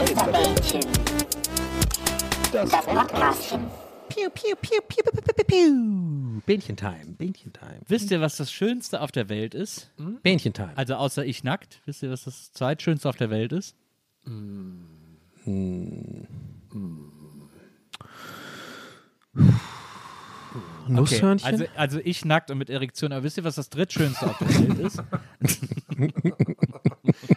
Geisterbällchen. Das Podcastchen. Piu, piu, piu, piu, piu, piu, piu, piu. Bähnchentime, Bähnchentime. Wisst ihr, was das Schönste auf der Welt ist? Bähnchentime. Also außer ich nackt. Wisst ihr, was das zweitschönste auf der Welt ist? Nusshörnchen? Also, also ich nackt und mit Erektion. Aber wisst ihr, was das drittschönste auf der Welt ist?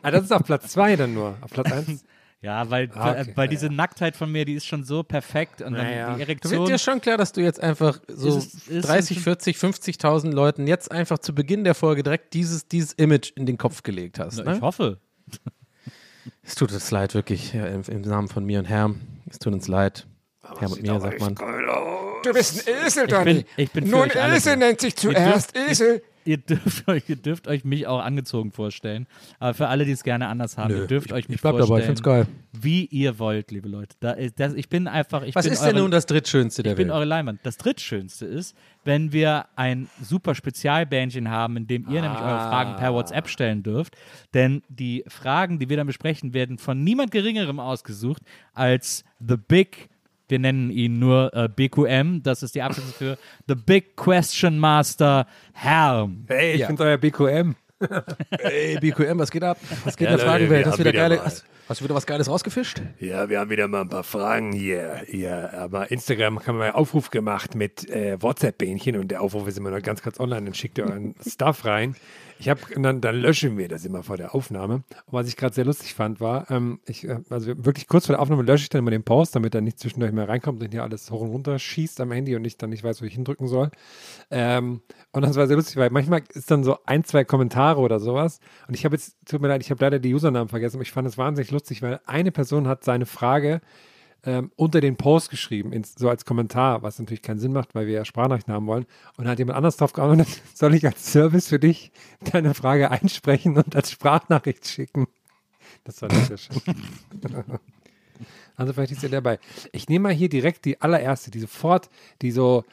Ah, das ist auf Platz 2 dann nur. Auf Platz 1. Ja, weil, Ah, okay. weil, weil diese Nacktheit von mir, die ist schon so perfekt. Und dann Naja. die Du wird Erektion. dir schon klar, dass du jetzt einfach so Ist es- ist 30, es- 40, 50.000 Leuten jetzt einfach zu Beginn der Folge direkt dieses, dieses Image in den Kopf gelegt hast. Na, Ne? ich hoffe. Es tut uns leid, wirklich, ja, im, im Namen von mir und Herrn. Es tut uns leid. Herr und mir, sagt man. Du bist ein Esel, Ich bin, ich bin Nun, Esel nennt sich zuerst Esel. Ihr dürft, euch, ihr dürft euch mich auch angezogen vorstellen. Aber für alle, die es gerne anders haben, ihr dürft euch mich ich bleib dabei, ich vorstellen, find's geil. wie ihr wollt, liebe Leute. Da ist, das, ich bin einfach. Ich Was bin ist eure, denn nun das drittschönste der Ich bin Welt? eure Leinwand. Das drittschönste ist, wenn wir ein super Spezialbändchen haben, in dem ihr nämlich eure Fragen per WhatsApp stellen dürft. Denn die Fragen, die wir dann besprechen, werden von niemand Geringerem ausgesucht als The Big. Wir nennen ihn nur äh, BQM. Das ist die Abkürzung für The Big Question Master Herm. Hey, ich Ja. bin's euer BQM. Ey, BQM, was geht ab? Was geht Ja, in der Fragenwelt? wir Hast, wieder wieder geile, hast, hast du wieder was Geiles rausgefischt? Ja, wir haben wieder mal ein paar Fragen hier. hier aber Instagram haben wir einen Aufruf gemacht mit äh, WhatsApp-Bähnchen und der Aufruf ist immer noch ganz kurz online. Dann schickt ihr euren Stuff rein. Ich habe dann, dann löschen wir das immer vor der Aufnahme. Und was ich gerade sehr lustig fand, war, ähm, ich, äh, also wirklich kurz vor der Aufnahme lösche ich dann immer den Post, damit er nicht zwischendurch mehr reinkommt und hier alles hoch und runter schießt am Handy und ich dann nicht weiß, wo ich hindrücken soll. Ähm, und das war sehr lustig, weil manchmal ist dann so ein, zwei Kommentare oder sowas. Und ich habe jetzt, tut mir leid, ich habe leider die Usernamen vergessen, aber ich fand es wahnsinnig lustig, weil eine Person hat seine Frage ähm, unter den Post geschrieben, ins, so als Kommentar, was natürlich keinen Sinn macht, weil wir ja Sprachnachrichten haben wollen. Und dann hat jemand anders drauf geantwortet, soll ich als Service für dich deine Frage einsprechen und als Sprachnachricht schicken? Das war nicht sehr schön. Also vielleicht ist er dabei. Ich nehme mal hier direkt die allererste, die sofort, die so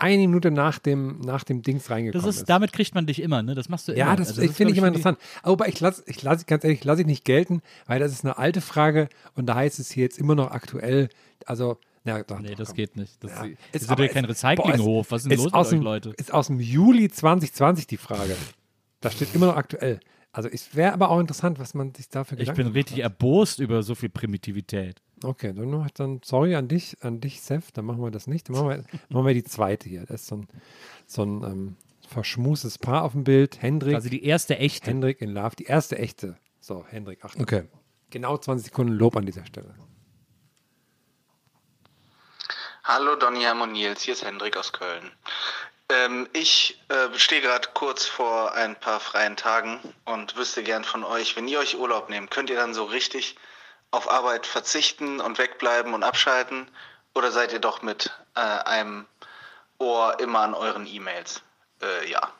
eine Minute nach dem, nach dem Dings Das reingekommen ist, damit kriegt man dich immer, ne? Das machst du ja, immer. das, Also ist, finde ich immer interessant. Aber ich lasse, ich lasse, ganz ehrlich, lasse ich nicht gelten, weil das ist eine alte Frage und da heißt es hier jetzt immer noch aktuell. Also, na, doch, Nee, doch, das komm. geht nicht. Das Ja. ist, Ist ist aber- ja kein ist- Recyclinghof. Was ist denn ist los mit dem, euch, Leute? Ist aus dem Juli 2020 die Frage. Da steht immer noch aktuell. Also es wäre aber auch interessant, was man sich dafür Ich Gedanken bin gemacht richtig hat. erbost über so viel Primitivität. Okay, dann, dann sorry an dich, an dich, Seth, dann machen wir das nicht. Dann machen wir, machen wir die zweite hier. Das ist so ein, so ein ähm, verschmuses Paar auf dem Bild. Hendrik, Also die erste echte. Hendrik in Love, die erste echte. So, Hendrik, Achtung. Okay. Genau 20 Sekunden Lob an dieser Stelle. Hallo Donny und Nils, hier ist Hendrik aus Köln. Ähm, ich äh, stehe gerade kurz vor ein paar freien Tagen und wüsste gern von euch, wenn ihr euch Urlaub nehmt, könnt ihr dann so richtig auf Arbeit verzichten und wegbleiben und abschalten? Oder seid ihr doch mit äh, einem Ohr immer an euren E-Mails? Äh, ja.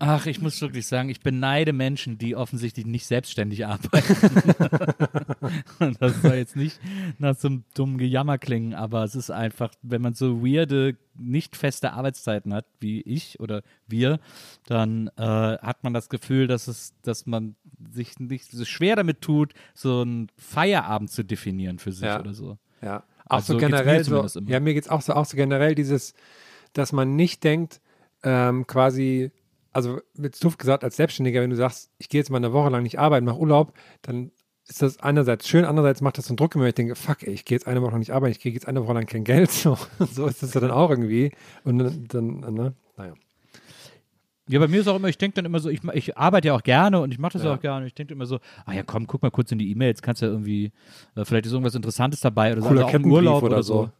Ach, ich muss wirklich sagen, ich beneide Menschen, die offensichtlich nicht selbstständig arbeiten. Das soll jetzt nicht nach so einem dummen Gejammer klingen, aber es ist einfach, wenn man so weirde, nicht feste Arbeitszeiten hat, wie ich oder wir, dann äh, hat man das Gefühl, dass es, dass man sich nicht so schwer damit tut, so einen Feierabend zu definieren für sich Ja. oder so. Ja, auch Also so generell so. immer. Ja, mir geht es auch so, auch so generell dieses, dass man nicht denkt, ähm, quasi, also mit doof gesagt, als Selbstständiger, wenn du sagst, ich gehe jetzt mal eine Woche lang nicht arbeiten, mache Urlaub, dann ist das einerseits schön, andererseits macht das so einen Druck mir. Ich denke, fuck, ey, ich gehe jetzt eine Woche lang nicht arbeiten, ich kriege jetzt eine Woche lang kein Geld. So, so ist das ja dann auch irgendwie. Und dann, dann ne? naja. Ja, bei mir ist auch immer, ich denke dann immer so, ich, ich arbeite ja auch gerne und ich mache das ja. Auch gerne. Ich denke immer so, ah ja, komm, guck mal kurz in die E-Mails, kannst ja irgendwie, äh, vielleicht ist irgendwas Interessantes dabei oder so, Cooler also Urlaub oder oder so.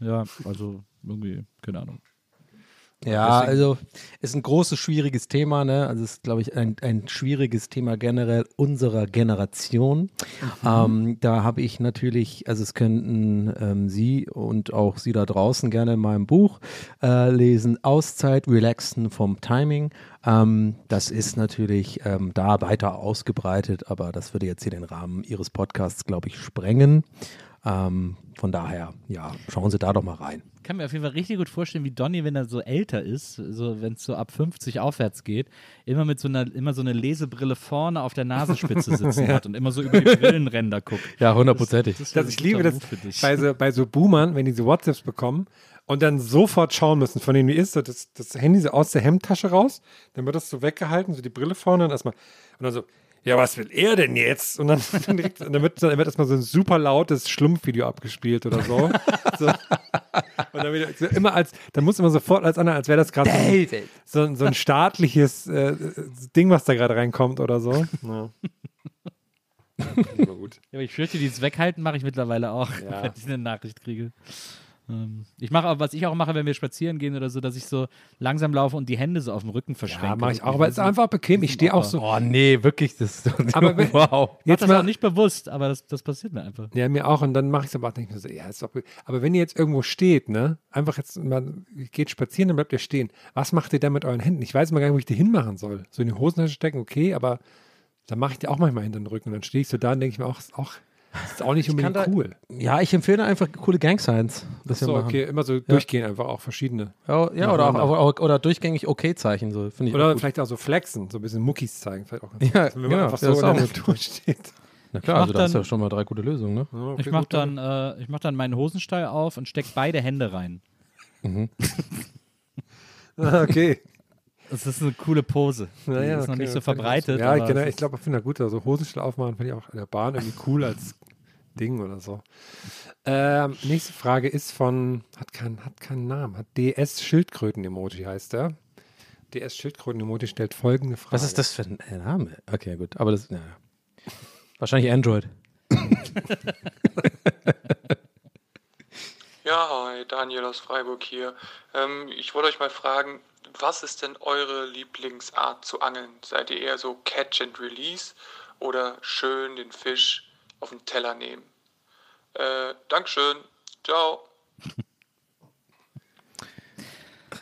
Ja, also irgendwie, keine Ahnung. Ja, also ist ein großes, schwieriges Thema, ne? Also ist, glaube ich, ein, ein schwieriges Thema generell unserer Generation. Ähm, da habe ich natürlich, also es könnten ähm, Sie und auch Sie da draußen gerne in meinem Buch äh, lesen, Auszeit, Relaxen vom Timing. Ähm, das ist natürlich ähm, da weiter ausgebreitet, aber das würde jetzt hier den Rahmen Ihres Podcasts, glaube ich, sprengen. Ähm, von daher, ja, schauen Sie da doch mal rein. Ich kann mir auf jeden Fall richtig gut vorstellen, wie Donny, wenn er so älter ist, so wenn es so ab 50 aufwärts geht, immer mit so einer, immer so eine Lesebrille vorne auf der Nasenspitze sitzen hat und immer so über die Brillenränder guckt. Ja, hundertprozentig. Das, Das, ich liebe das bei so, bei so Boomern, wenn die so WhatsApps bekommen und dann sofort schauen müssen, von denen wie ist so das, das Handy so aus der Hemdtasche raus, dann wird das so weggehalten, so die Brille vorne und erstmal und dann so, ja, was will er denn jetzt? Und dann, dann, direkt, und dann wird, dann wird erstmal so ein super lautes Schlumpfvideo abgespielt oder so. so. Und dann wieder, so immer als, dann muss immer sofort als andere, als wäre das gerade so, so, so ein staatliches äh, Ding, was da gerade reinkommt oder so. Ja. Ja, aber ich fürchte, dieses Weghalten mache ich mittlerweile auch, Ja. wenn ich eine Nachricht kriege. Ähm, Ich mache aber, was ich auch mache, wenn wir spazieren gehen oder so, dass ich so langsam laufe und die Hände so auf dem Rücken verschränke. Ja, mache ich auch, aber es ist einfach bequem. Ich stehe auch so. Oh nee, wirklich, das ist Aber wenn- wow. Jetzt das mal, auch nicht bewusst, aber das, das passiert mir einfach. Ja, mir auch. Und dann mache ich es aber auch ich mir so, ja, ist doch, aber wenn ihr jetzt irgendwo steht, ne, einfach jetzt mal, ihr geht spazieren, dann bleibt ihr stehen. Was macht ihr da mit euren Händen? Ich weiß mal gar nicht, wo ich die hinmachen soll. So in die Hosentasche stecken, okay, aber dann mache ich die auch manchmal hinter den Rücken. Und dann stehe ich so da und denke ich mir auch, ist auch, ist auch nicht unbedingt da- cool. Ja, ich empfehle einfach coole Gang Signs. So, machen. okay, immer so durchgehen, einfach auch verschiedene. Ja, ja oder, auch, auch, auch, oder durchgängig Okay-Zeichen, so finde ich. auch Oder gut. vielleicht auch so flexen, so ein bisschen Muckis zeigen. Vielleicht auch ganz Ja, gut. wenn man ja, einfach ja, so in auch der. Natur steht. Na klar, also da ist ja schon mal drei gute Lösungen, ne? Ja, okay, Ich mache dann, äh, ich mach dann meinen Hosenstall auf und stecke beide Hände rein. Ah, okay. Das ist eine coole Pose. Die Ja, ja, ist noch okay, nicht so verbreitet. Ja, genau, ich glaube, ich finde das gut. Also Hosenstall aufmachen finde ich auch in der Bahn irgendwie cool als Ding oder so. Ähm, nächste Frage ist von, hat, kein, hat keinen Namen, hat DS Schildkröten-Emoji heißt er. DS Schildkröten-Emoji stellt folgende Frage. Was ist das für ein äh, Name? Okay, gut. Aber das, naja. Wahrscheinlich Android. Ja, hi, Daniel aus Freiburg hier. Ähm, ich wollte euch mal fragen, was ist denn eure Lieblingsart zu angeln? Seid ihr eher so Catch and Release oder schön den Fisch auf den Teller nehmen? Äh, Dankeschön. Ciao.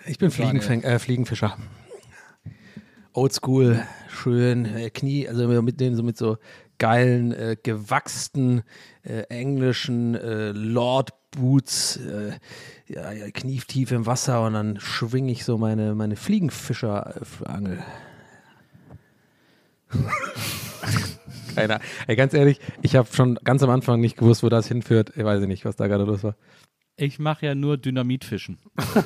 Ich bin Fliegenfäng äh, Fliegenfischer. Oldschool, schön, äh, Knie, also mit den so mit so geilen, äh, gewachsten äh, englischen äh, Lord Boots, äh, ja, ja, knietief im Wasser und dann schwinge ich so meine, meine Fliegenfischer-Angel. Keiner. Ey, ganz ehrlich, ich habe schon ganz am Anfang nicht gewusst, wo das hinführt. Ich weiß nicht, was da gerade los war. Ich mache ja nur Dynamitfischen.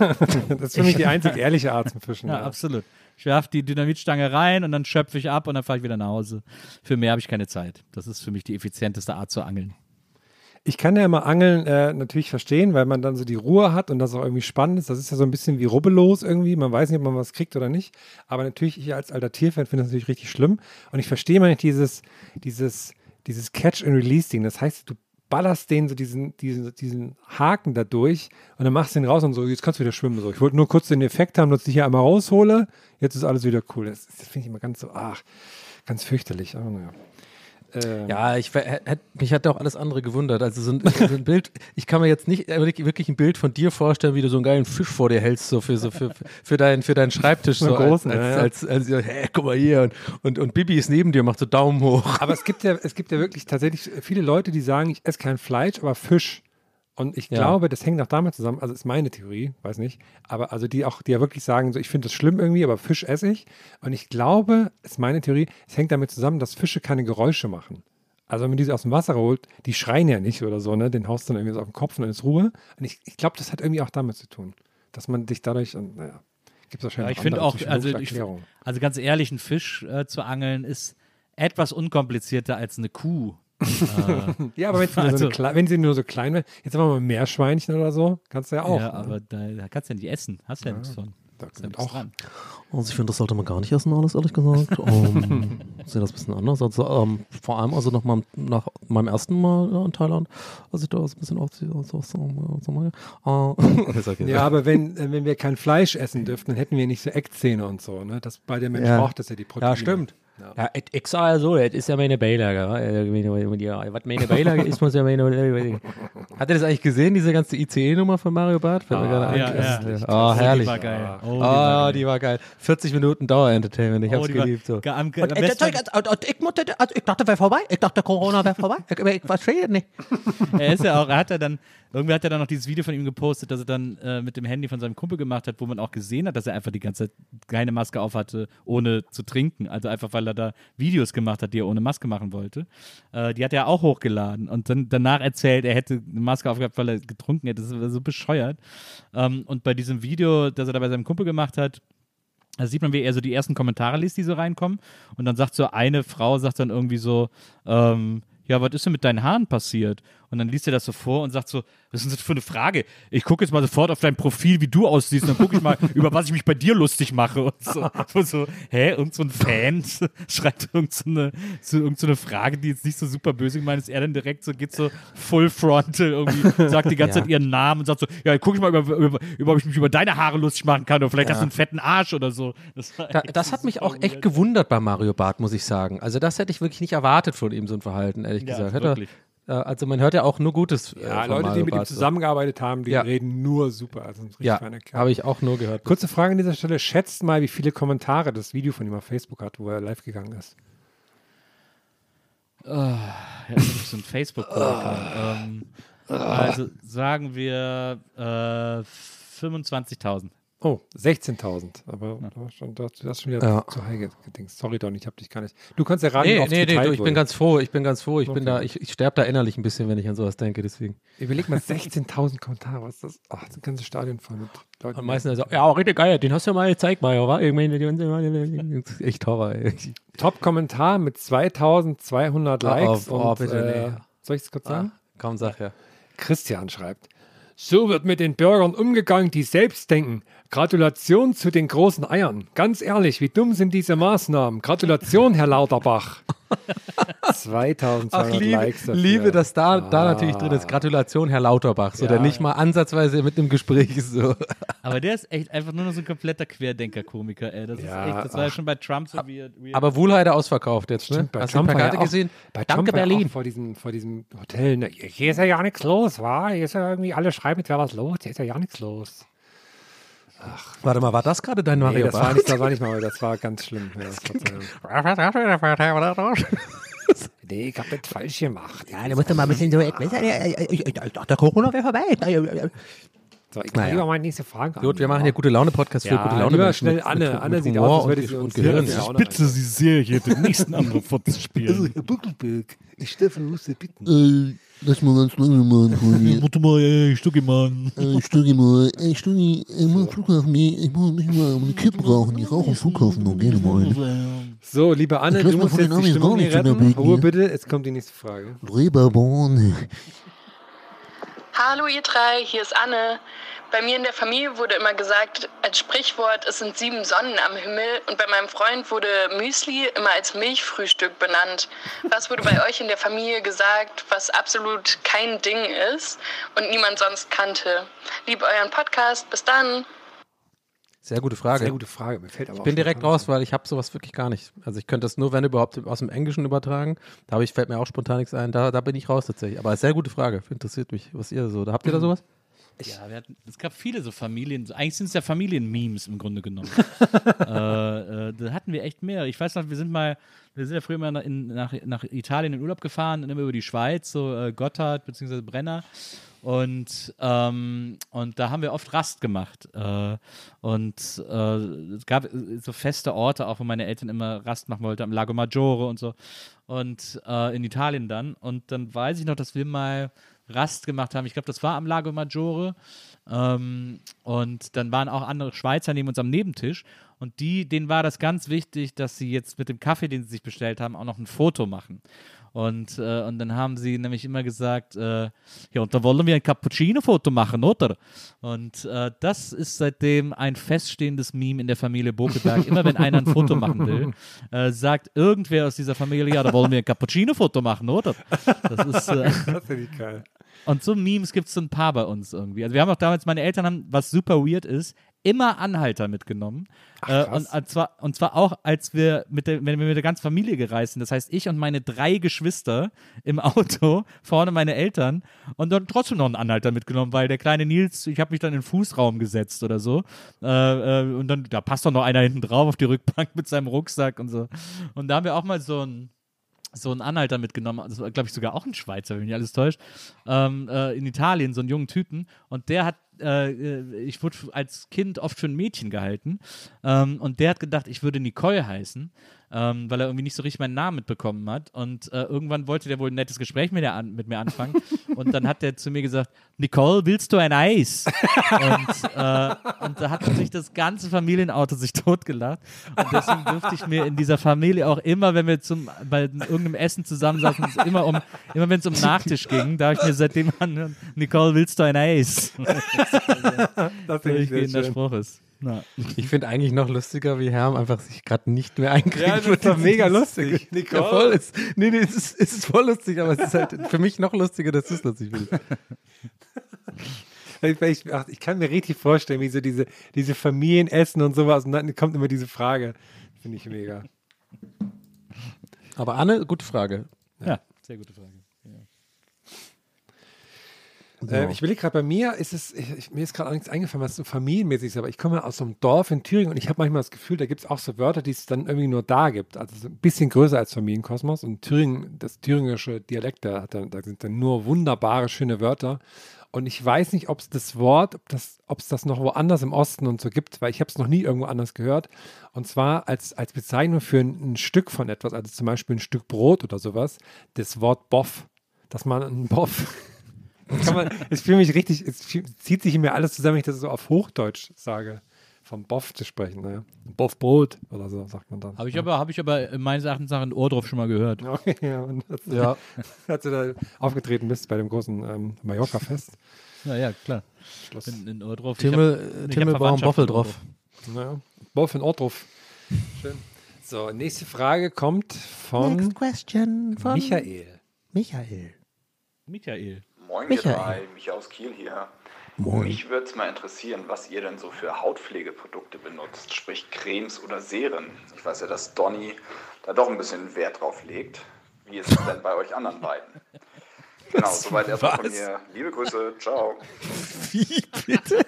das ist für mich die einzig ehrliche Art zum Fischen. Ja, Ja, absolut. Ich werfe die Dynamitstange rein und dann schöpfe ich ab und dann fahre ich wieder nach Hause. Für mehr habe ich keine Zeit. Das ist für mich die effizienteste Art zu angeln. Ich kann ja immer Angeln äh, natürlich verstehen, weil man dann so die Ruhe hat und das auch irgendwie spannend ist. Das ist ja so ein bisschen wie rubbellos irgendwie. Man weiß nicht, ob man was kriegt oder nicht. Aber natürlich, ich als alter Tierfan finde das natürlich richtig schlimm. Und ich verstehe mal nicht dieses, dieses, dieses Catch-and-Release-Ding. Das heißt, du ballerst den so diesen, diesen, diesen Haken da durch und dann machst du den raus und so, jetzt kannst du wieder schwimmen. So. Ich wollte nur kurz den Effekt haben, dass ich hier einmal raushole. Jetzt ist alles wieder cool. Das, das finde ich immer ganz so, ach, ganz fürchterlich. Aber naja. Ähm, Ja, ich hätt, mich hat auch alles andere gewundert. Also so ein, so ein Bild, ich kann mir jetzt nicht wirklich ein Bild von dir vorstellen, wie du so einen geilen Fisch vor dir hältst, so für, so für, für, deinen, für deinen Schreibtisch. So großen, als, ja. als, als, als, hey, guck mal hier. Und, und, und Bibi ist neben dir, macht so Daumen hoch. Aber es gibt ja, es gibt ja wirklich tatsächlich viele Leute, die sagen, ich esse kein Fleisch, aber Fisch. Und ich Ja. glaube, das hängt auch damit zusammen, also ist meine Theorie, weiß nicht, aber also die auch, die ja wirklich sagen, so ich finde das schlimm irgendwie, aber Fisch esse ich. Und ich glaube, ist meine Theorie, es hängt damit zusammen, dass Fische keine Geräusche machen. Also wenn man diese aus dem Wasser holt, die schreien ja nicht oder so, ne? Den haust du dann irgendwie so auf den Kopf und dann ist Ruhe. Und ich, ich glaube, das hat irgendwie auch damit zu tun, dass man dich dadurch, und naja, gibt es Ja, wahrscheinlich ich finde andere auch, also, ich, also ganz ehrlich, ein Fisch äh, zu angeln ist etwas unkomplizierter als eine Kuh. Ja, aber wenn, sie nur so Also- eine klei- wenn sie nur so klein wäre, jetzt sagen wir mal Meerschweinchen oder so, kannst du ja auch. ja, ne? aber da, da kannst du ja nicht essen. Hast ja nichts von. da Ist ja kommt nichts auch. dran. Also ich finde, das sollte man gar nicht essen, alles ehrlich gesagt. Um, ich sehe das ein bisschen anders. Also ähm, vor allem also nach meinem, nach meinem ersten Mal ja, in Thailand, als ich da so ein bisschen aufziehe, so, so, so mal. Äh, ist okay. Ja, aber wenn, äh, wenn wir kein Fleisch essen dürften, dann hätten wir nicht so Eckzähne und so. Ne? Das, bei der Mensch Ja. braucht das ja die Proteine. Ja, stimmt. Ja, ich, ich sag ja so, das ist ja meine Beilage. wa? Äh, ja, Was meine Beilage ist, muss ja meine. Hat er das eigentlich gesehen, diese ganze ICE-Nummer von Mario Barth? Ein. ja, ja. Oh, Oh, die herrlich. war geil. Oh, die Oh, war die war geil. 40 Minuten Dauer-Entertainment. Ich Oh, hab's war- geliebt. So. Am- Und, am äh, also, ich, ich dachte, wäre vorbei. Ich dachte, Corona wäre vorbei. Ich, ich verstehe nicht. er ist ja auch, er hat ja dann, irgendwie hat er dann noch dieses Video von ihm gepostet, das er dann äh, mit dem Handy von seinem Kumpel gemacht hat, wo man auch gesehen hat, dass er einfach die ganze Zeit keine Maske auf hatte, ohne zu trinken. Also einfach, weil er da Videos gemacht hat, die er ohne Maske machen wollte. Äh, die hat er auch hochgeladen und dann danach erzählt, er hätte eine Maske aufgehabt, weil er getrunken hätte. Das ist so bescheuert. Ähm, und bei diesem Video, das er da bei seinem Kumpel gemacht hat, da sieht man, wie er so die ersten Kommentare liest, die so reinkommen. Und dann sagt so eine Frau, sagt dann irgendwie so, ähm, ja, was ist denn mit deinen Haaren passiert? Und dann liest er das so vor und sagt so, was ist denn das für eine Frage? Ich gucke jetzt mal sofort auf dein Profil, wie du aussiehst, und dann gucke ich mal, über was ich mich bei dir lustig mache. Und so, und so hä, irgend so ein Fan schreibt irgend so eine, so, irgend so eine Frage, die jetzt nicht so super böse gemeint ist. Er dann direkt so, geht so full frontal irgendwie, sagt die ganze Ja. Zeit ihren Namen und sagt so, ja, gucke ich mal, über, über, über, ob ich mich über deine Haare lustig machen kann oder vielleicht hast du einen fetten Arsch oder so. Das, Da, das hat mich auch echt gewundert bei Mario Barth, muss ich sagen. Also das hätte ich wirklich nicht erwartet von ihm, so ein Verhalten, ehrlich Ja, gesagt. Hätte, wirklich. Also man hört ja auch nur Gutes äh, Ja, von Leute, Mario die mit ihm zusammengearbeitet haben, die Ja. reden nur super. Also ein richtig Ja, habe ich auch nur gehört. Kurze Frage an dieser Stelle. Schätzt mal, wie viele Kommentare das Video von ihm auf Facebook hat, wo er live gegangen ist. Ja, das ist so ein Facebook-Kommentaar. ähm, also sagen wir äh, 25.000. Oh, 16.000. Aber das war schon, das das ist schon wieder Ja. zu high gedings. Sorry, Donny, ich habe dich gar nicht. Du kannst ja raten, Nee, nee, nee, du, ich bin ganz froh, ich bin ganz froh, ich bin da, ich, ich sterbe da innerlich ein bisschen, wenn ich an sowas denke, deswegen. Überleg mal, 16.000 Kommentare, was ist das? Ach, das ganze Stadion voll mit Leuten. Am meisten also, ja, richtig geil, den hast du ja mal gezeigt, Mario, wa? Irgendwie, das ist echt Horror, ey. Top-Kommentar mit 2.200 Oh, Likes. oh, oh, und, bitte, äh, nee. Soll ich es kurz sagen? Kaum sag ja. Christian schreibt. So wird mit den Bürgern umgegangen, die selbst denken. Gratulation zu den großen Eiern. Ganz ehrlich, wie dumm sind diese Maßnahmen? Gratulation, Herr Lauterbach. 2200 Ach, liebe, Likes dafür. liebe, dass da, da natürlich drin ist. Gratulation, Herr Lauterbach, so, der Ja. nicht mal ansatzweise mit einem Gespräch ist. So. Aber der ist echt einfach nur noch so ein kompletter Querdenker-Komiker, ey. Das, Ja, ist echt, das war ja schon bei Trump so weird. weird. Aber Wohlheide ausverkauft jetzt, ne? Stimmt, bei Hast du Trump die war ja Plakate auch- gesehen? Bei Danke, Trump war Berlin. Auch vor diesem, vor diesem Hotel. Ne, hier ist ja ja nichts los, wa? Hier ist ja irgendwie, alle schreiben, jetzt wäre was los. Hier ist ja ja nichts los. Warte mal, war das gerade dein Nee, Mario das war, nicht, das war nicht mal, das war ganz schlimm. Ja, das nee, ich hab das falsch gemacht. Ja, da musst du mal ein bisschen so etwas. Ich dachte, Corona wäre vorbei. So, ich kann Naja. lieber mal nächste Frage Gut, wir machen hier gute Laune-Podcast für Ja, gute Laune. lieber schnell mit- Anne. mit- Anne mit sieht aus, als würde sie uns Gehirn. Bitte Sie sehr, hier den nächsten Antwort fortzuspielen. Herr Buckelberg, Stefan musste bitten. Lass mal ganz lange mal, Toni. Warte mal, ey, Stucki, Mann. Äh, Stuggi mal, ey, Stuggi, ich muss am Flughafen, nee, ich muss nicht mal eine Kippe rauchen. Ich rauche am Flughafen noch gerne mal. eine. So, liebe Anne, Ich du musst von jetzt den die Stimmung gar hier nichts retten. Ruhe hier. bitte, jetzt kommt die nächste Frage. Reeperbahn. Hallo ihr drei, hier ist Anne. Bei mir in der Familie wurde immer gesagt, als Sprichwort, es sind sieben Sonnen am Himmel und bei meinem Freund wurde Müsli immer als Milchfrühstück benannt. Was wurde bei euch in der Familie gesagt, was absolut kein Ding ist und niemand sonst kannte? Liebe euren Podcast, bis dann. Sehr gute Frage. Sehr gute Frage. Mir fällt aber Ich bin direkt raus, weil ich habe sowas wirklich gar nicht. Also ich könnte das nur, wenn überhaupt, aus dem Englischen übertragen. Da habe ich, fällt mir auch spontan nichts ein. Da, da bin ich raus tatsächlich. Aber sehr gute Frage. Interessiert mich, was ihr so. Da habt ihr da sowas? Ja, hatten, es gab viele so Familien, eigentlich sind es ja Familienmemes im Grunde genommen. äh, äh, da hatten wir echt mehr. Ich weiß noch, wir sind mal, wir sind ja früher mal nach, in, nach, nach Italien in Urlaub gefahren und immer über die Schweiz, so äh, Gotthard bzw. Brenner. Und, ähm, und da haben wir oft Rast gemacht. Äh, und äh, es gab so feste Orte, auch wo meine Eltern immer Rast machen wollten, am Lago Maggiore und so. Und äh, in Italien dann. Und dann weiß ich noch, dass wir mal Rast gemacht haben. Ich glaube, das war am Lago Maggiore. Ähm, und dann waren auch andere Schweizer neben uns am Nebentisch. Und die, denen war das ganz wichtig, dass sie jetzt mit dem Kaffee, den sie sich bestellt haben, auch noch ein Foto machen. Und, äh, und dann haben sie nämlich immer gesagt, äh, ja, und da wollen wir ein Cappuccino-Foto machen, oder? Und äh, das ist seitdem ein feststehendes Meme in der Familie Bokeberg. Immer wenn einer ein Foto machen will, äh, sagt irgendwer aus dieser Familie, ja, da wollen wir ein Cappuccino-Foto machen, oder? Das ist, äh, Das finde ich geil. und so Memes gibt es so ein paar bei uns irgendwie. Also wir haben auch damals, meine Eltern haben, was super weird ist, immer Anhalter mitgenommen. äh, und, und, zwar, und zwar auch, als wir mit der, wenn wir mit der ganzen Familie gereist sind. Das heißt, ich und meine drei Geschwister im Auto, vorne meine Eltern und dann trotzdem noch einen Anhalter mitgenommen, weil der kleine Nils, ich habe mich dann in den Fußraum gesetzt oder so. Äh, äh, und dann, da passt doch noch einer hinten drauf auf die Rückbank mit seinem Rucksack und so. Und da haben wir auch mal so ein so einen Anhalter mitgenommen, das war, glaube ich, sogar auch ein Schweizer, wenn mich alles täuscht, ähm, äh, in Italien, so einen jungen Typen. Und der hat, äh, äh, ich wurde als Kind oft für ein Mädchen gehalten. Ähm, und der hat gedacht, ich würde Nicole heißen, ähm, weil er irgendwie nicht so richtig meinen Namen mitbekommen hat. Und äh, irgendwann wollte der wohl ein nettes Gespräch mit, an, mit mir anfangen. und dann hat der zu mir gesagt, Nicole, willst du ein Eis? und, äh, und da hat sich das ganze Familienauto sich totgelacht. Und deswegen durfte ich mir in dieser Familie auch immer, wenn wir zum, bei irgendeinem Essen zusammensaßen, immer um, immer wenn es um Nachtisch ging, da habe ich mir seitdem an, Nicole, willst du ein Eis? Das finde ich sehr durchgehender schön. Spruch ist. Na. Ich finde eigentlich noch lustiger, wie Herm einfach sich gerade nicht mehr einkriegt. Ja, das ist doch mega lustig. Ja, voll ist, nee, nee, es ist, es ist voll lustig, aber es ist halt für mich noch lustiger, dass du es lustig findest. Ich, ich, ach, ich kann mir richtig vorstellen, wie so diese, diese Familienessen und sowas. Und dann kommt immer diese Frage. Finde ich mega. Aber Anne, gute Frage. Ja, sehr gute Frage. Äh, ich überlege gerade, bei mir ist es, ich, mir ist gerade auch nichts eingefallen, was so familienmäßig ist, aber ich komme aus so einem Dorf in Thüringen und ich habe manchmal das Gefühl, da gibt es auch so Wörter, die es dann irgendwie nur da gibt. Also so ein bisschen größer als Familienkosmos. Und Thüringen, das thüringische Dialekt, da, da sind dann nur wunderbare, schöne Wörter. Und ich weiß nicht, ob es das Wort, ob es das noch woanders im Osten und so gibt, weil ich habe es noch nie irgendwo anders gehört. Und zwar als, als Bezeichnung für ein, ein Stück von etwas, also zum Beispiel ein Stück Brot oder sowas, das Wort Boff. Dass man einen Boff kann man, es fühlt mich richtig, es zieht sich in mir alles zusammen, wenn ich das so auf Hochdeutsch sage. Vom Boff zu sprechen, ne? Boffbrot oder so, sagt man dann. Habe ich aber, habe ich aber meines Erachtens nach in Ohrdorf schon mal gehört. Okay, ja, und das, Ja. als du da aufgetreten bist bei dem großen ähm, Mallorca-Fest. Ja, ja, klar. Schluss. In, in Ohrdorf. Timmel, Ich hab- ich hab Timmel Baum Verwandtschaft Boffel drauf. Naja, Boff in Ortruf. Schön. So, nächste Frage kommt von question von Michael. Michael. Michael. Moin, Michael. ihr drei, Micha aus Kiel hier. Moin. Mich würde es mal interessieren, was ihr denn so für Hautpflegeprodukte benutzt, sprich Cremes oder Serien. Ich weiß ja, dass Donny da doch ein bisschen Wert drauf legt. Wie ist es denn bei euch anderen beiden? Genau, soweit erstmal von mir. Liebe Grüße, ciao. Wie bitte?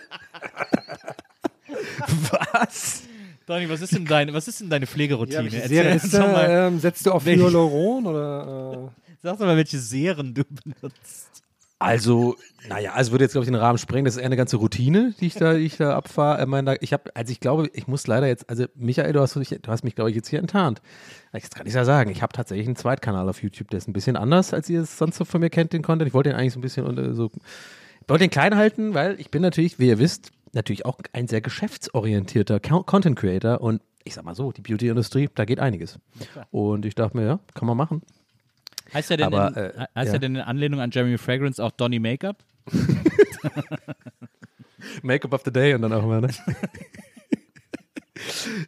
Was? Donny, was ist denn deine, was ist denn deine Pflegeroutine? welche Erzähl uns doch mal, Ähm, setzt du auf Hyaluron oder? Äh, sag doch mal, welche Serien du benutzt. Also, naja, es würde jetzt, glaube ich, den Rahmen sprengen. Das ist eher eine ganze Routine, die ich da, die ich da abfahre. Ich meine, ich habe, also ich glaube, ich muss leider jetzt, also Michael, du hast, dich- du hast mich, glaube ich, jetzt hier enttarnt. Ich kann ich ja sagen, ich habe tatsächlich einen Zweitkanal auf YouTube, der ist ein bisschen anders, als ihr es sonst so von mir kennt, den Content. Ich wollte den eigentlich so ein bisschen unter- so, ich wollte den klein halten, weil ich bin natürlich, wie ihr wisst, natürlich auch ein sehr geschäftsorientierter Co- Content Creator und ich sag mal so, die Beauty-Industrie, da geht einiges. Und ich dachte mir, ja, kann man machen. Heißt er denn, Aber, in, äh, heißt ja. er denn in Anlehnung an Jeremy Fragrance auch Donny Makeup? Make-up of the Day und dann auch immer, ne?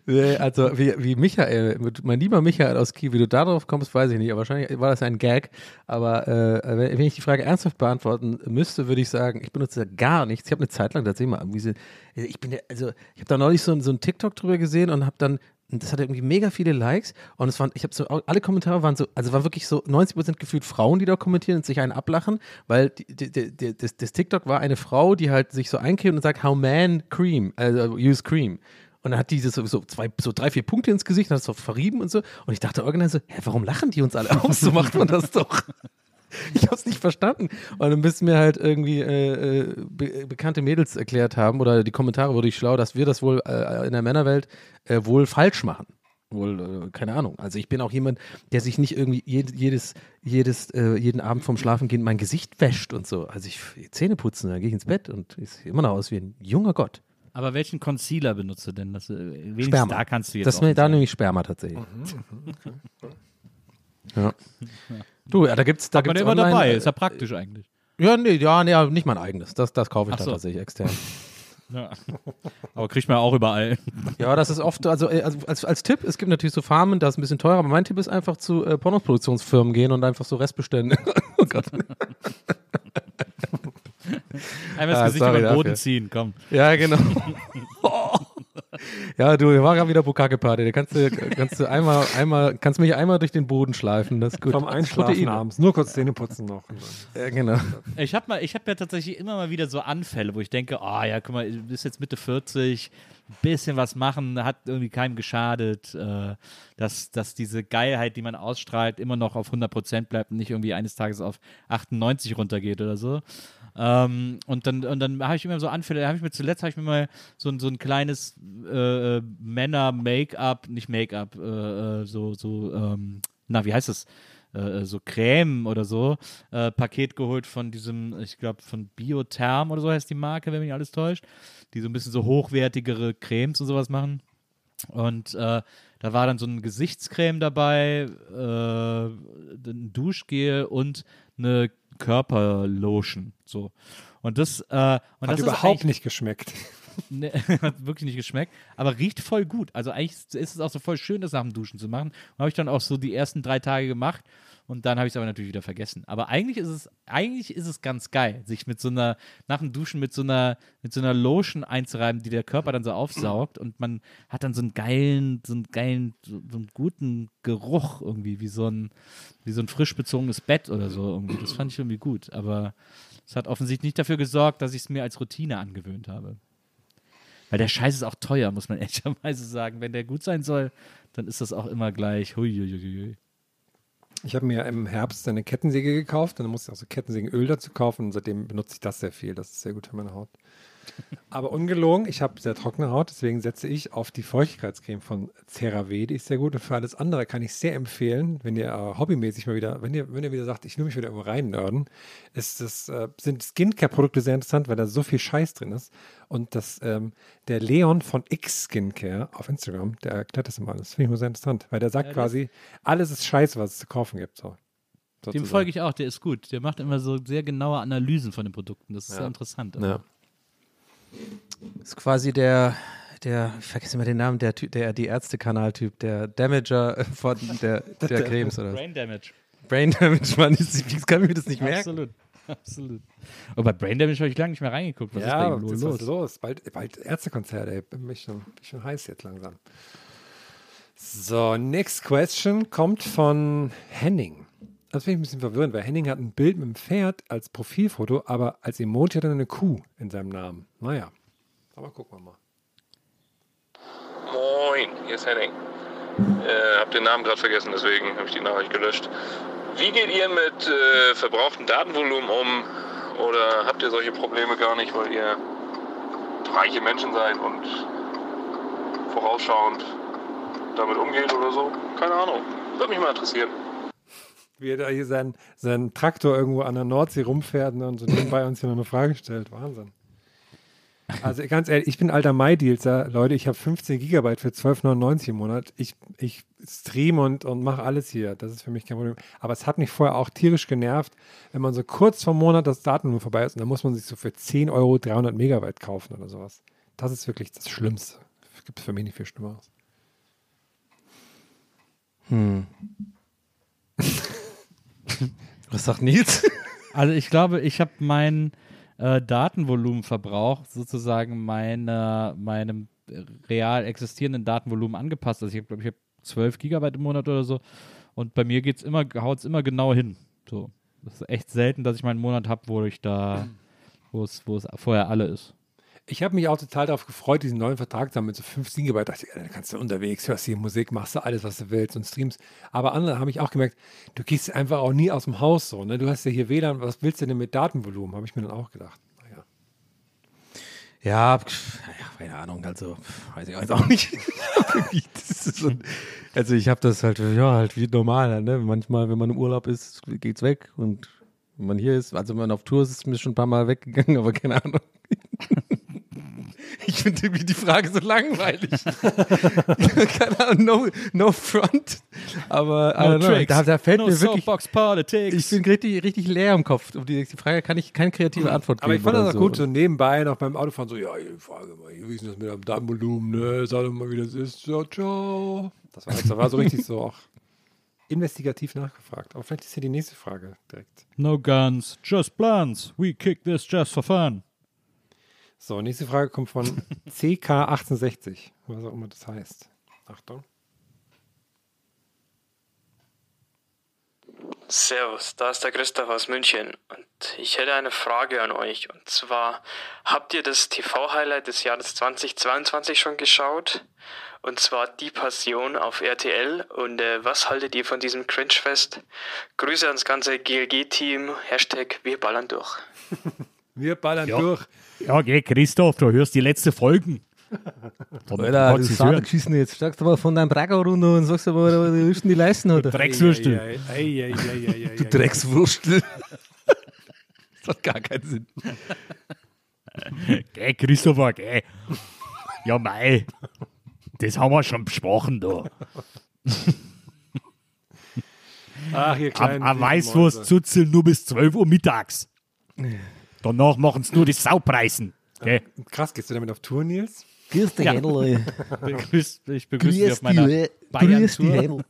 Nee, also wie, wie Michael, mein lieber Michael aus Kiel, wie du darauf kommst, weiß ich nicht. Aber wahrscheinlich war das ein Gag. Aber äh, wenn, ich die Frage ernsthaft beantworten müsste, würde ich sagen, ich benutze gar nichts. Ich habe eine Zeit lang tatsächlich mal irgendwie so, ich bin ja, also ich habe da neulich so, ein- so ein TikTok drüber gesehen und habe dann das hatte irgendwie mega viele Likes und es waren, ich habe so, alle Kommentare waren so, also war wirklich so 90% gefühlt Frauen, die da kommentieren und sich einen ablachen, weil die, die, die, das, das TikTok war eine Frau, die halt sich so eincremt und sagt, how man cream, also use cream. Und dann hat die so, so, zwei, so drei, vier Punkte ins Gesicht, hat es so verrieben und so. Und ich dachte irgendwann so, hä, warum lachen die uns alle aus? So macht man das doch. Ich habe es nicht verstanden. Und dann bis mir halt irgendwie äh, äh, be bekannte Mädels erklärt haben, oder die Kommentare wurde ich schlau, dass wir das wohl äh, in der Männerwelt äh, wohl falsch machen. Wohl, äh, keine Ahnung. Also ich bin auch jemand, der sich nicht irgendwie jed jedes, jedes, äh, jeden Abend vorm Schlafengehen mein Gesicht wäscht und so. Also ich Zähne putzen, dann gehe ich ins Bett und ich sehe immer noch aus wie ein junger Gott. Aber welchen Concealer benutzt du denn? Das, äh, wenigstens Sperma. da kannst du jetzt das ist offen mir da sein. nämlich Sperma tatsächlich. Ja. Du, ja, da gibt's da Hat man gibt's immer online, dabei, ist ja praktisch eigentlich. Ja, nee, ja, nee, nicht mein eigenes. Das, das kaufe ich Ach dann so. tatsächlich extern. Ja. Aber kriegt man auch überall. Ja, das ist oft, also, äh, also als, als Tipp, es gibt natürlich so Farmen, da ist ein bisschen teurer, aber mein Tipp ist einfach zu äh, Pornoproduktionsfirmen gehen und einfach so Restbestände. oh Gott. Einmal das Ah, Gesicht sorry über den Boden dafür. ziehen, komm. Ja, genau. Ja, du, war gerade wieder Bukake-Party. Da kannst du, kannst du einmal, einmal, kannst mich einmal durch den Boden schleifen. Das ist gut. Vom Einschlafen abends. Nur kurz Zähne putzen noch. Ja, genau. Ich habe ich hab ja tatsächlich immer mal wieder so Anfälle, wo ich denke, oh ja, guck mal, du bist jetzt Mitte 40, ein bisschen was machen, hat irgendwie keinem geschadet, äh, dass, dass diese Geilheit, die man ausstrahlt, immer noch auf 100% bleibt und nicht irgendwie eines Tages auf 98 runtergeht oder so. Ähm, und dann, und dann habe ich immer so Anfälle, habe ich mir zuletzt habe ich mir mal so, ein- so ein kleines äh, Männer-Make-up, nicht Make-up, äh, äh, so, so, ähm, na, wie heißt das? Äh, so Creme oder so, äh, Paket geholt von diesem, ich glaube, von Biotherm oder so heißt die Marke, wenn mich alles täuscht, die so ein bisschen so hochwertigere Cremes und sowas machen. Und äh, da war dann so ein Gesichtscreme dabei, äh, ein Duschgel und eine Körperlotion. So. Und das, äh, und Hat das überhaupt nicht geschmeckt. Nee, hat wirklich nicht geschmeckt, aber riecht voll gut. Also eigentlich ist es auch so voll schön, das nach dem Duschen zu machen. Habe ich dann auch so die ersten drei Tage gemacht und dann habe ich es aber natürlich wieder vergessen. Aber eigentlich ist es, eigentlich ist es ganz geil, sich mit so einer, nach dem Duschen mit so einer, mit so einer Lotion einzureiben, die der Körper dann so aufsaugt und man hat dann so einen geilen, so einen geilen, so einen guten Geruch irgendwie, wie so ein, wie so ein frisch bezogenes Bett oder so irgendwie. Das fand ich irgendwie gut, aber es hat offensichtlich nicht dafür gesorgt, dass ich es mir als Routine angewöhnt habe. Weil der Scheiß ist auch teuer, muss man ehrlicherweise sagen. Wenn der gut sein soll, dann ist das auch immer gleich. Huiuiuiui. Ich habe mir im Herbst eine Kettensäge gekauft dann musste ich auch so Kettensägenöl dazu kaufen und seitdem benutze ich das sehr viel. Das ist sehr gut für meine Haut. Aber ungelogen, ich habe sehr trockene Haut, deswegen setze ich auf die Feuchtigkeitscreme von CeraVe, die ist sehr gut. Und für alles andere kann ich sehr empfehlen, wenn ihr äh, hobbymäßig mal wieder, wenn ihr, wenn ihr wieder sagt, ich will mich wieder irgendwo rein nörden, ist das, äh, sind Skincare-Produkte sehr interessant, weil da so viel Scheiß drin ist. Und das, ähm, der Leon von X Skincare auf Instagram, der erklärt das immer alles. Das finde ich immer sehr interessant, weil der sagt Ja, quasi, alles ist Scheiße, was es zu kaufen gibt. So. Dem Sozusagen. folge ich auch, der ist gut. Der macht immer so sehr genaue Analysen von den Produkten. Das ist Ja. sehr interessant. Ja. Ist quasi der, der, ich vergesse immer den Namen, der Typ, der die Ärztekanal-Typ, der Damager von der, der Cremes oder. Brain Damage. Brain Damage, Mann, ich, ich kann mir das nicht merken. Absolut. Absolut. Und bei Brain Damage habe ich lange nicht mehr reingeguckt. Was ja, ist bei ihm was los? ist was los? Bald, bald Ärztekonzert, ey. Bin ich schon, bin ich schon heiß jetzt langsam. So, next question kommt von Henning. Das finde ich ein bisschen verwirrend, weil Henning hat ein Bild mit einem Pferd als Profilfoto, aber als Emoji hat er eine Kuh in seinem Namen. Naja, aber gucken wir mal. Moin, hier ist Henning. Äh, hab den Namen gerade vergessen, deswegen habe ich die Nachricht gelöscht. Wie geht ihr mit äh, verbrauchtem Datenvolumen um? Oder habt ihr solche Probleme gar nicht, weil ihr reiche Menschen seid und vorausschauend damit umgeht oder so? Keine Ahnung. Würde mich mal interessieren. Wie er da hier seinen, seinen Traktor irgendwo an der Nordsee rumfährt ne, und so nebenbei uns hier noch eine Frage stellt. Wahnsinn. Also ganz ehrlich, ich bin alter MyDealser. Leute, ich habe 15 Gigabyte für 12,99 im Monat. Ich, ich stream und, und mache alles hier. Das ist für mich kein Problem. Aber es hat mich vorher auch tierisch genervt, wenn man so kurz vor Monat das Datenvolumen vorbei ist und dann muss man sich so für 10 Euro 300 Megabyte kaufen oder sowas. Das ist wirklich das Schlimmste. Gibt es für mich nicht viel Schlimmeres. Hm. Was sagt Nils? Also ich glaube, ich habe meinen äh, Datenvolumenverbrauch sozusagen meiner, meinem real existierenden Datenvolumen angepasst. Also ich glaube, ich habe 12 Gigabyte im Monat oder so. Und bei mir geht's immer, haut es immer genau hin. So. Das ist echt selten, dass ich mal einen Monat habe, wo ich da, wo es, wo es vorher alle ist. Ich habe mich auch total darauf gefreut, diesen neuen Vertrag zu haben mit so 15 GB. dachte ich, da kannst du unterwegs, hörst hier Musik, machst du alles, was du willst und streamst. Aber andere habe ich auch gemerkt, du gehst einfach auch nie aus dem Haus so. Ne? Du hast ja hier WLAN, was willst du denn mit Datenvolumen? Habe ich mir dann auch gedacht. Naja. Ja, pf, ja, keine Ahnung, also weiß ich auch nicht. So, also ich habe das halt, ja, halt wie normal. Ne? Manchmal, wenn man im Urlaub ist, geht's weg und wenn man hier ist, also wenn man auf Tour ist, ist mir schon ein paar Mal weggegangen, aber keine Ahnung. Ich finde irgendwie die Frage so langweilig. keine Ahnung, no, no front. Aber No know, tricks, da, da fällt no mir wirklich. Soapbox Politics. Ich bin richtig, richtig leer im Kopf. Um die, die Frage kann ich keine kreative Antwort geben. Aber ich fand das auch gut, so nebenbei noch beim Autofahren so, ja, ich frage mal, wie ist denn das mit dem Datenvolumen, ne? Sag doch mal, wie das ist. Ja, ciao. Das war, das war so richtig so auch investigativ nachgefragt. Aber vielleicht ist hier die nächste Frage direkt. No guns, just blunts. We kick this just for fun. So, nächste Frage kommt von CK1860, was auch immer das heißt. Achtung. Servus, da ist der Christoph aus München und ich hätte eine Frage an euch. Und zwar, habt ihr das TV-Highlight des Jahres 2022 schon geschaut? Und zwar Die Passion auf RTL. Und äh, was haltet ihr von diesem Cringe-Fest? Grüße ans ganze GLG-Team. Hashtag Wir ballern durch. Wir ballern Ja. durch. Ja, geh, Christoph, du hörst die letzte Folgen. Von Alter, du Willen. geschissen jetzt. Sagst du mal von deinem Bracker runter und sagst aber, was willst du denn die leisten, oder? Dreckswürstel. Ei, ei, Du ei. Dreckswurstel. das hat gar keinen Sinn. Geh, Christopher, geh. Ja, mei. Das haben wir schon besprochen da. Ach, ihr kleinen am Weißwurst zuzeln nur bis 12 Uhr mittags. Danach machen sie nur die Saupreisen. Okay. Krass, gehst du damit auf Tour, Nils? Grüß dich, Ja. Händel. Begrüß, ich begrüße dich auf meiner Bayern-Tour.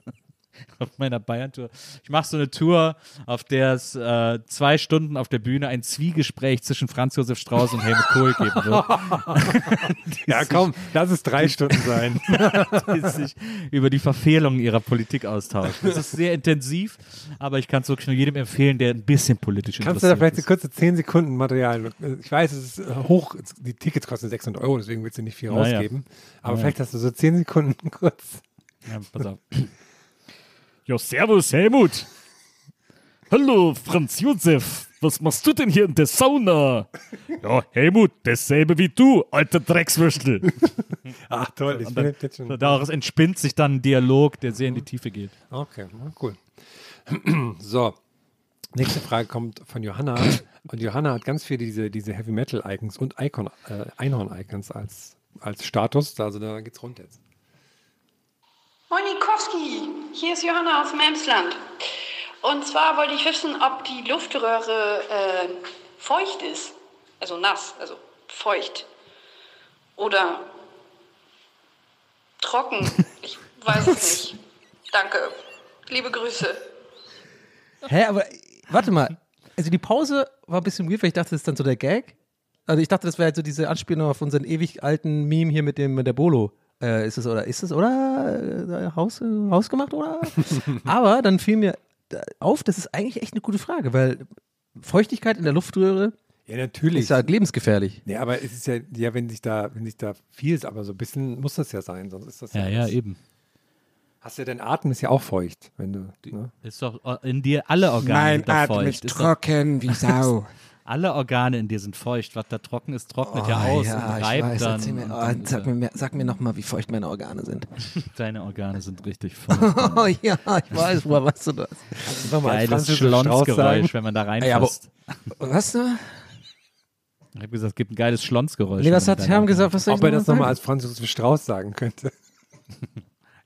Auf meiner Bayern-Tour. Ich mache so eine Tour, auf der es äh, zwei Stunden auf der Bühne ein Zwiegespräch zwischen Franz Josef Strauß und Helmut Kohl geben wird. Ja, komm, lass es drei Stunden sein. die sich über die Verfehlungen ihrer Politik austauschen. Das ist sehr intensiv, aber ich kann es wirklich nur jedem empfehlen, der ein bisschen politisch Kannst du da interessiert vielleicht eine ist. kurze 10 Sekunden Material? Ich weiß, es ist äh, hoch, die Tickets kosten 600 Euro, deswegen willst du nicht viel rausgeben. Aber Naja. vielleicht hast du so 10 Sekunden kurz. Ja, pass auf. Ja, servus, Helmut. Hallo, Franz Josef. Was machst du denn hier in der Sauna? Ja, Helmut, dasselbe wie du, alter Dreckswürstel. Ach toll, ich bin jetzt schon. Daraus entspinnt sich dann ein Dialog, der sehr in die Tiefe geht. Okay, cool. so, nächste Frage kommt von Johanna. Und Johanna hat ganz viele diese, diese Heavy Metal Icons und Icon, äh, Einhorn Icons als, als Status. Also da geht's rund jetzt. Monikowski, hier ist Johanna aus dem Emsland. Und zwar wollte ich wissen, ob die Luftröhre äh, feucht ist. Also nass, also feucht. Oder trocken. Ich weiß es nicht. Danke. Liebe Grüße. Hä, aber warte mal. Also die Pause war ein bisschen weird, weil ich dachte, das ist dann so der Gag. Also ich dachte, das wäre halt so diese Anspielung auf unseren ewig alten Meme hier mit dem mit der Bolo. Äh, ist es oder ist es oder äh, Haus, äh, hausgemacht oder? Aber dann fiel mir auf, das ist eigentlich echt eine gute Frage, weil Feuchtigkeit in der Luftröhre Ja, natürlich. ist ja lebensgefährlich. Nee, aber es ist ja, ja, wenn sich da, wenn sich da viel ist, aber so ein bisschen muss das ja sein, sonst ist das Ja, ja, alles- eben. Hast du dein Atem ist ja auch feucht, wenn du. Ne? Ist doch äh, in dir alle Organe Mein Atem feucht. ist trocken wie Sau. Alle Organe in dir sind feucht. Was da trocken ist, trocknet ja Oh, aus ja, und ich reibt weiß, dann. mir, oh, dann, sag, mir mehr, sag mir noch mal, wie feucht meine Organe sind. äh, Deine Organe sind richtig feucht. Oh ja, ich weiß, woher weißt du das? Einfach mal als Geiles. Schlonsgeräusch, wenn man da Ey, reinfasst. Was du? Ich habe gesagt, es gibt ein geiles Schlonsgeräusch. Nee, was hat man Herm gesagt? Was soll ich Ob er das noch mal nochmal sagen? als Franz Josef Strauß sagen könnte.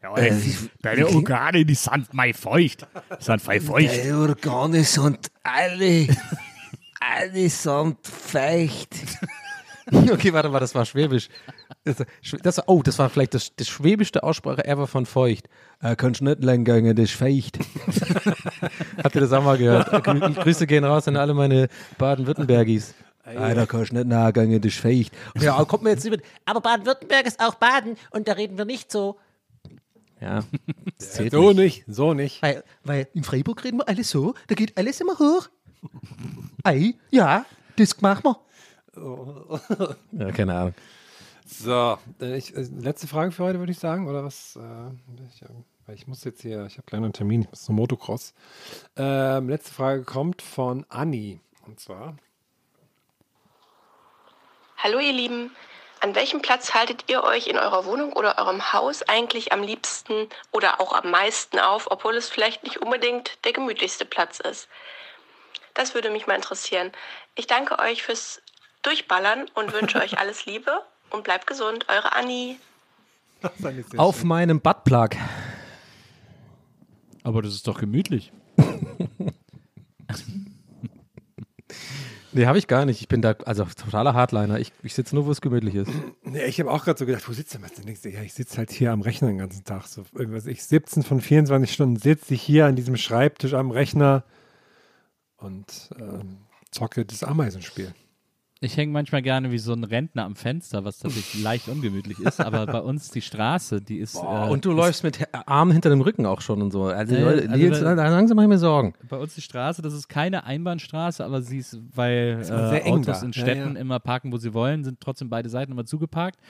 Ja, ey, deine Organe, die sind mal feucht. Die sind voll feucht. Die Organe sind alle, alle sind feucht. Okay, warte mal, das war Schwäbisch. Das, das, oh, das war vielleicht das, das schwäbischste Aussprache ever von feucht. Äh, kannst nicht lang gehen, das ist feucht. Habt ihr das auch mal gehört? Grü Grüße gehen raus an alle meine Baden-Württembergis. Ah, da kannst du nicht nahe gehen, das ist feucht. Ja, kommt mir jetzt nicht mit. Aber Baden-Württemberg ist auch Baden und da reden wir nicht so. Ja, das zählt so nicht. nicht, so nicht. Weil, weil in Freiburg reden wir alles so, da geht alles immer hoch. Ei, ja, das machen wir. Ja, keine Ahnung. So, äh, ich, äh, letzte Frage für heute, würde ich sagen, oder was? Äh, ich, ich muss jetzt hier, ich habe gleich einen Termin, ich muss zum Motocross. Ähm, letzte Frage kommt von Anni. Und zwar, Hallo ihr Lieben, an welchem Platz haltet ihr euch in eurer Wohnung oder eurem Haus eigentlich am liebsten oder auch am meisten auf, obwohl es vielleicht nicht unbedingt der gemütlichste Platz ist? Das würde mich mal interessieren. Ich danke euch fürs Durchballern und wünsche euch alles Liebe und bleibt gesund. Eure Anni. Auf meinem Buttplug. Aber das ist doch gemütlich. Nee, habe ich gar nicht. Ich bin da, also totaler Hardliner. Ich, ich sitze nur, wo es gemütlich ist. nee, ich habe auch gerade so gedacht, wo sitzt du, ja, ich sitze halt hier am Rechner den ganzen Tag. So, irgendwas, ich 17 von 24 Stunden sitze ich hier an diesem Schreibtisch am Rechner und ähm, zocke das Ameisenspiel. Ich hänge manchmal gerne wie so ein Rentner am Fenster, was tatsächlich leicht ungemütlich ist. Aber bei uns die Straße, die ist. Boah, äh, und du läufst mit Armen hinter dem Rücken auch schon und so. Also, Äh, Leute, also Nils, bei- langsam mache ich mir Sorgen. Bei uns die Straße, das ist keine Einbahnstraße, aber sie ist, weil Ist äh, Autos da. in Ja, Städten ja. immer parken, wo sie wollen, sind trotzdem beide Seiten immer zugeparkt.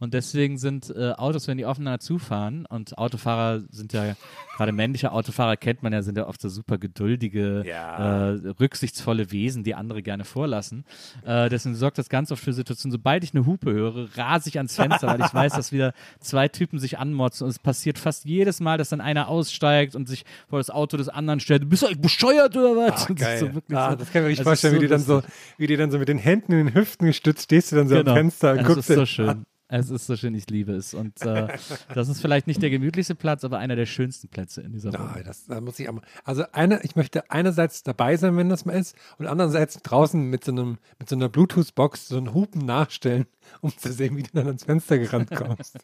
Und deswegen sind äh, Autos, wenn die aufeinander zufahren, und Autofahrer sind ja, gerade männliche Autofahrer kennt man ja, sind ja oft so super geduldige, Ja. äh, rücksichtsvolle Wesen, die andere gerne vorlassen. Äh, deswegen sorgt das ganz oft für Situationen, sobald ich eine Hupe höre, rase ich ans Fenster, weil ich weiß, dass wieder zwei Typen sich anmotzen. Und es passiert fast jedes Mal, dass dann einer aussteigt und sich vor das Auto des anderen stellt. Bist du eigentlich bescheuert oder was? Ach, das so ah, so- das kann ich mir es ist vorstellen, wie, so die dann so, wie die dann so mit den Händen in den Hüften gestützt stehst du dann so Genau. am Fenster und es guckst ist so schön. an. Es ist so schön, ich liebe es. Und äh, das ist vielleicht nicht der gemütlichste Platz, aber einer der schönsten Plätze in dieser Wohnung. Ah, das, da muss ich auch mal. Also eine, ich möchte einerseits dabei sein, wenn das mal ist, und andererseits draußen mit so einem, mit so einer Bluetooth-Box so einen Hupen nachstellen, um zu sehen, wie du dann ans Fenster gerannt kommst.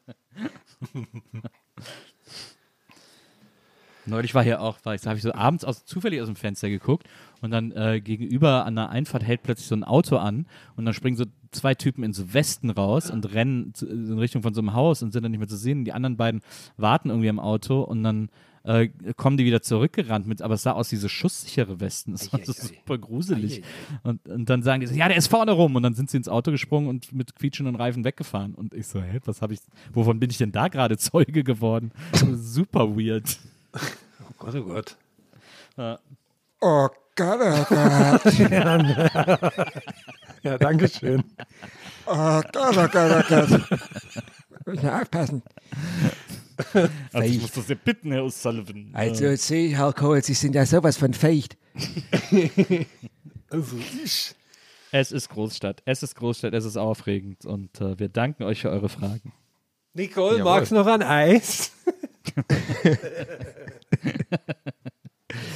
Neulich war hier auch, war ich, da habe ich so abends aus, zufällig aus dem Fenster geguckt und dann äh, gegenüber an der Einfahrt hält plötzlich so ein Auto an und dann springen so zwei Typen in so Westen raus und rennen zu, in Richtung von so einem Haus und sind dann nicht mehr zu sehen. Die anderen beiden warten irgendwie am Auto und dann äh, kommen die wieder zurückgerannt mit, aber es sah aus wie so schusssichere Westen. Das war so super gruselig. Und, und dann sagen die so, ja, der ist vorne rum und dann sind sie ins Auto gesprungen und mit quietschenden Reifen weggefahren. Und ich so, hä, was habe ich, wovon bin ich denn da gerade Zeuge geworden? super weird. Oh Gott, oh Gott. Ja. Oh Gott, oh Gott. ja, ja, danke schön. Oh Gott, oh Gott, oh Gott. Muss mal aufpassen. Also ich muss das ja bitten, Herr O'Sullivan. Also, ich, Herr Kohl, Sie sind ja sowas von feucht. Also ich. Es ist Großstadt, es ist Großstadt, es ist aufregend und äh, wir danken euch für eure Fragen. Nicole, Jawohl. magst du noch ein Eis?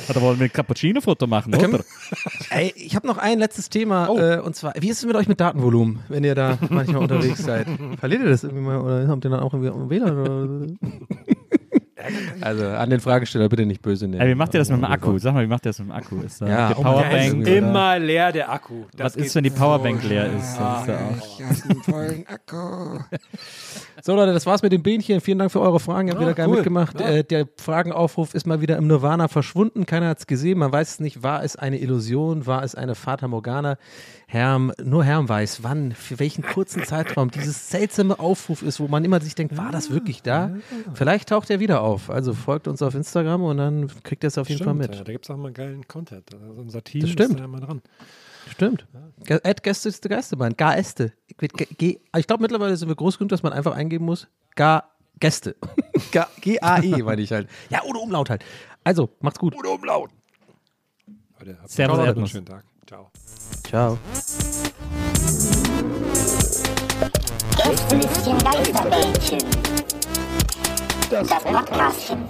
Oder wollen wir ein Cappuccino-Foto machen, oder? Ey, ich habe noch ein letztes Thema äh, und zwar, wie ist es mit euch mit Datenvolumen, wenn ihr da manchmal unterwegs seid? Verliert ihr das irgendwie mal oder habt ihr dann auch irgendwie am WLAN? Also an den Fragesteller bitte nicht böse nehmen. Ey, wie macht ihr das mit dem Akku? Sag mal, wie macht ihr das mit dem Akku? Ist da Ja, die oh, Powerbank? ist Immer leer der Akku. Das Was ist, wenn die so Powerbank leer schnell. ist? Ist ja auch. Ich habe einen vollen Akku. So Leute, das war's mit dem Bähnchen. Vielen Dank für eure Fragen. Ihr habt Ja, wieder geil cool. mitgemacht. Ja. Äh, der Fragenaufruf ist mal wieder im Nirvana verschwunden. Keiner hat's gesehen. Man weiß es nicht. War es eine Illusion? War es eine Fata Morgana? Herm, nur Herm weiß, wann, für welchen kurzen Zeitraum dieses seltsame Aufruf ist, wo man immer sich denkt, war das wirklich da? Vielleicht taucht er wieder auf. Also folgt uns auf Instagram und dann kriegt ihr es auf jeden Stimmt, Fall mit. Ja, da gibt es auch mal geilen Content. Also unser Team Das stimmt. ist da immer dran. Stimmt. Ge- Ad Gäste ist der Geisterbahn. Gaeste. G- G- Ich glaube, mittlerweile sind wir groß genug, dass man einfach eingeben muss. Ga Gäste. Ga- G-A-E, meine ich halt. Ja, ohne Umlaut halt. Also, macht's gut. Ohne Umlaut. Leute, habt Servus, noch einen schönen Tag. Ciao. Ciao. Gästelistchen Geisterbällchen. Das Podcastchen.